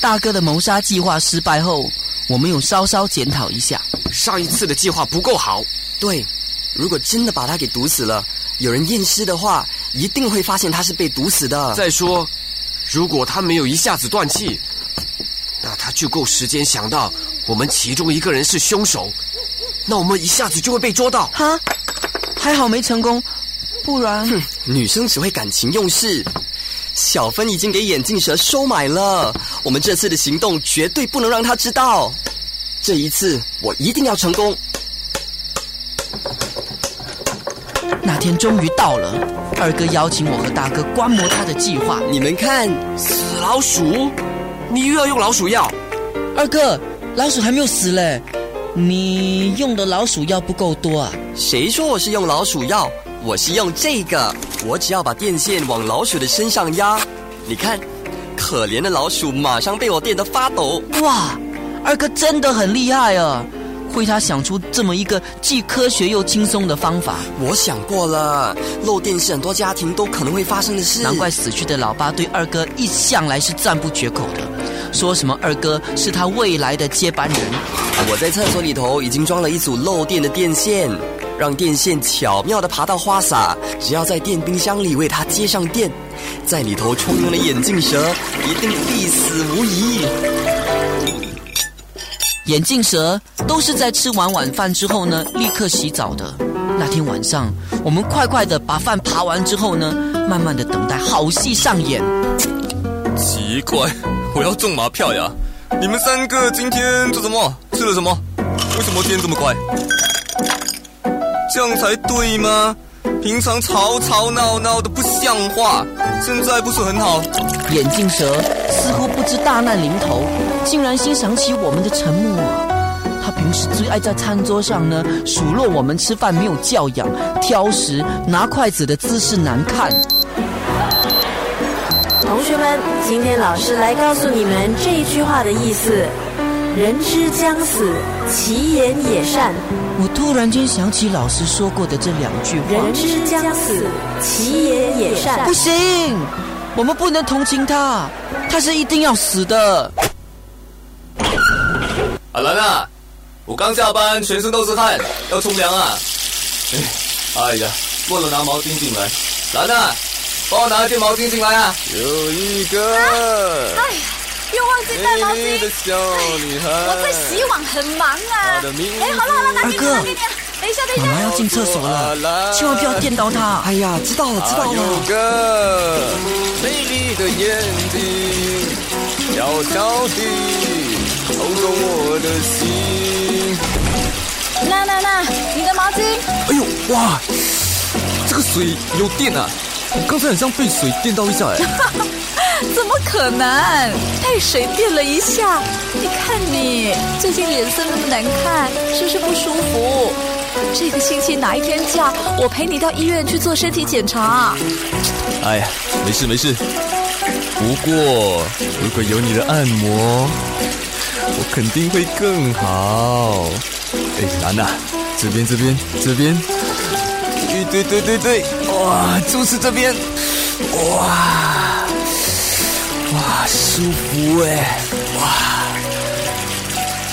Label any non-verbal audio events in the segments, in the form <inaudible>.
大哥的谋杀计划失败后，我们有稍稍检讨一下。上一次的计划不够好。对，如果真的把他给毒死了，有人验尸的话，一定会发现他是被毒死的。再说，如果他没有一下子断气，那他就够时间想到我们其中一个人是凶手，那我们一下子就会被捉到。哈，还好没成功，不然……哼，女生只会感情用事。小芬已经给眼镜蛇收买了，我们这次的行动绝对不能让他知道。这一次我一定要成功。那天终于到了，二哥邀请我和大哥观摩他的计划。你们看，死老鼠，你又要用老鼠药？二哥，老鼠还没有死嘞，你用的老鼠药不够多啊？谁说我是用老鼠药？我是用这个，我只要把电线往老鼠的身上压，你看，可怜的老鼠马上被我电得发抖。哇，二哥真的很厉害啊！为他想出这么一个既科学又轻松的方法。我想过了，漏电是很多家庭都可能会发生的事。难怪死去的老爸对二哥一向来是赞不绝口的，说什么二哥是他未来的接班人。我在厕所里头已经装了一组漏电的电线，让电线巧妙的爬到花洒，只要在电冰箱里为它接上电，在里头充盈的眼镜蛇一定必死无疑。眼镜蛇都是在吃完晚饭之后呢，立刻洗澡的。那天晚上，我们快快的把饭爬完之后呢，慢慢的等待好戏上演。奇怪，我要中马票呀！你们三个今天做什么？吃了什么？为什么天这么快？这样才对吗？平常吵吵闹闹的不像话，现在不是很好？眼镜蛇似乎不知大难临头，竟然欣赏起我们的沉默。他平时最爱在餐桌上呢数落我们吃饭没有教养、挑食、拿筷子的姿势难看。同学们，今天老师来告诉你们这一句话的意思：人之将死，其言也善。我突然间想起老师说过的这两句话：人之将死，其言也善。不行，我们不能同情他，他是一定要死的。阿兰啊，我刚下班，全身都是汗，要冲凉啊！<laughs> 哎呀，忘了拿毛巾进来。兰啊，帮我拿一件毛巾进来啊！有一个，忘记带毛巾。美丽的小女孩，我在洗碗，很忙啊。哎，好了好了，拿给你，给你。等一下，等一下。妈妈要进厕所了，千万不要电到她。哎呀，知道了，知道有了。个美丽的眼睛，悄悄地偷走我的心。那那那，你的毛巾。哎呦哇，这个水有电啊！我刚才很像被水电到一下哎。<laughs> <laughs> 怎么可能？被水电了一下，你看你最近脸色那么难看，是不是不舒服？这个星期哪一天假，我陪你到医院去做身体检查。哎呀，没事没事。不过如果有你的按摩，我肯定会更好。哎，兰娜，这边这边这边，对对对对对，哇，就是这边，哇哇，舒服哎，哇，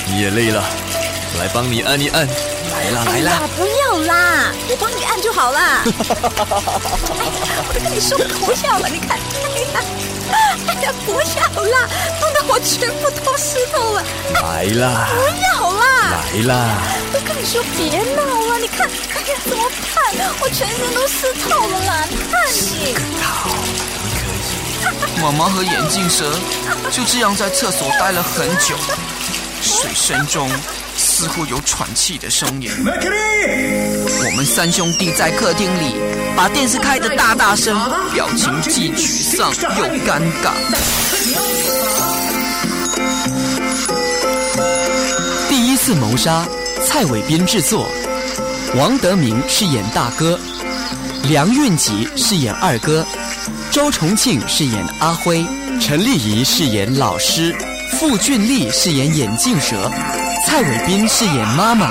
你也累了，我来帮你按一按，来啦来啦，，不要啦，我帮你按就好啦。哎呀，我都跟你说不要了，你看，哎呀，哎呀，不要啦，弄得我全部都湿透了。来啦不要啦！来啦，都跟你说别闹了，你看，哎呀，怎么办？我全身都湿透了啦！你看你，妈妈和眼镜蛇就这样在厕所待了很久，水声中似乎有喘气的声音。我们三兄弟在客厅里把电视开得大大声，表情既沮丧又尴尬。第一次谋杀，蔡伟斌制作，王德明饰演大哥，梁运吉饰演二哥，周重庆饰演阿辉，陈丽仪饰演老师，傅俊丽饰演眼镜蛇，蔡伟斌饰演妈妈，